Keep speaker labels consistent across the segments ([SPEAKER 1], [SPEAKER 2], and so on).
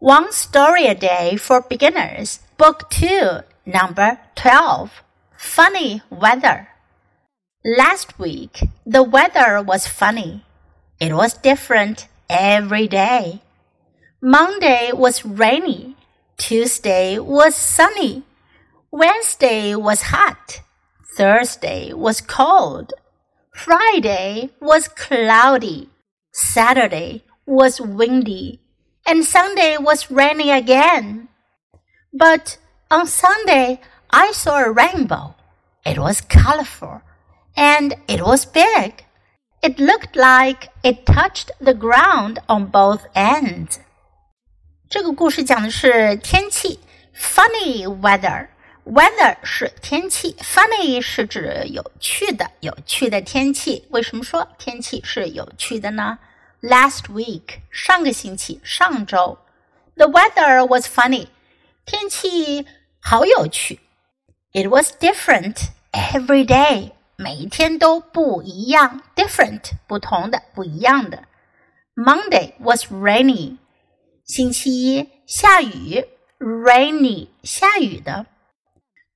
[SPEAKER 1] One Story a Day for Beginners, Book 2, Number 12. Funny Weather. Last week, the weather was funny. It was different every day. Monday was rainy. Tuesday was sunny. Wednesday was hot. Thursday was cold. Friday was cloudy. Saturday was windy and Sunday was raining again. But on Sunday, I saw a rainbow. It was colorful and it was big. It looked like it touched the ground on both ends. 这个故事讲的是天气，funny weather。weather 是天气，funny 是指有趣的、有趣的天气。为什么说天气是有趣的呢 ？last week 上个星期上周，the weather was funny 天气好有趣，it was different every day 每一天都不一样，different 不同的不一样的。Monday was rainy 星期一下雨，rainy 下雨的。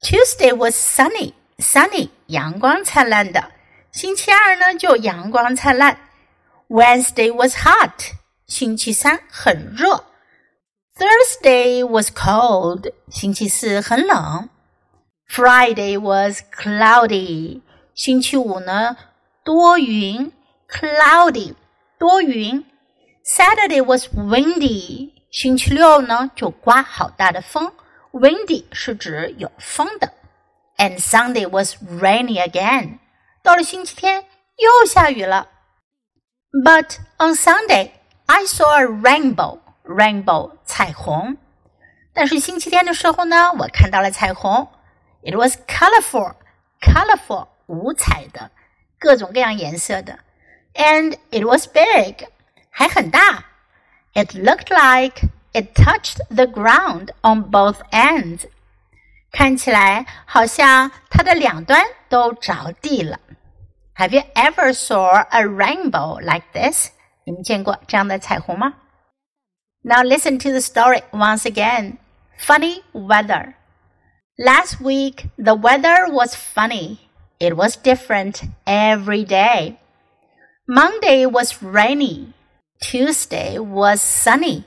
[SPEAKER 1] Tuesday was sunny sunny 阳光灿烂的。星期二呢就阳光灿烂。 Wednesday was hot. 星期三很热。Thursday was cold. 星期四很冷。Friday was cloudy. 星期五呢多云，cloudy 多云。Saturday was windy. 星期六呢就刮好大的风，windy 是指有风的。And Sunday was rainy again. 到了星期天又下雨了。but on Sunday, I saw a rainbow. Rainbow 彩虹。但是星期天的时候呢，我看到了彩虹。It was colorful, colorful 五彩的，各种各样颜色的。And it was big，还很大。It looked like it touched the ground on both ends，看起来好像它的两端都着地了。 have you ever saw a rainbow like this? 你们见过这样的彩虹吗？Now listen to the story once again. Funny weather. Last week the weather was funny. It was different every day. Monday was rainy. Tuesday was sunny.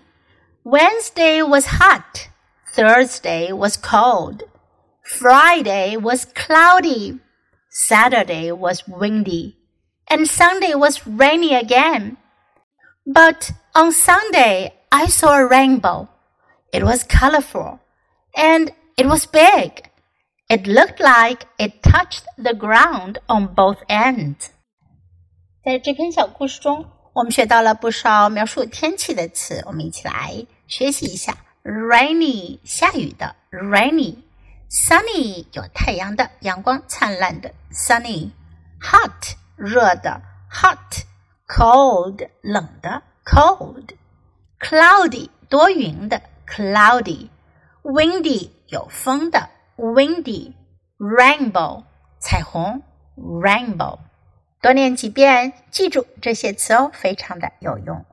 [SPEAKER 1] Wednesday was hot. Thursday was cold. Friday was cloudy. Saturday was windy, and Sunday was rainy again. But on Sunday, I saw a rainbow. It was colorful, and it was big. It looked like it touched the ground on both ends. 在这篇小故事中，我们学到了不少描述天气的词，我们一起来学习一下。Rainy，下雨的，rainy。 Sunny 有太阳的阳光灿烂的 sunny，hot 热的 hot，cold 冷的 cold，cloudy 多云的 cloudy，windy 有风的 windy，rainbow 彩虹 rainbow，多念几遍，记住这些词哦，非常的有用。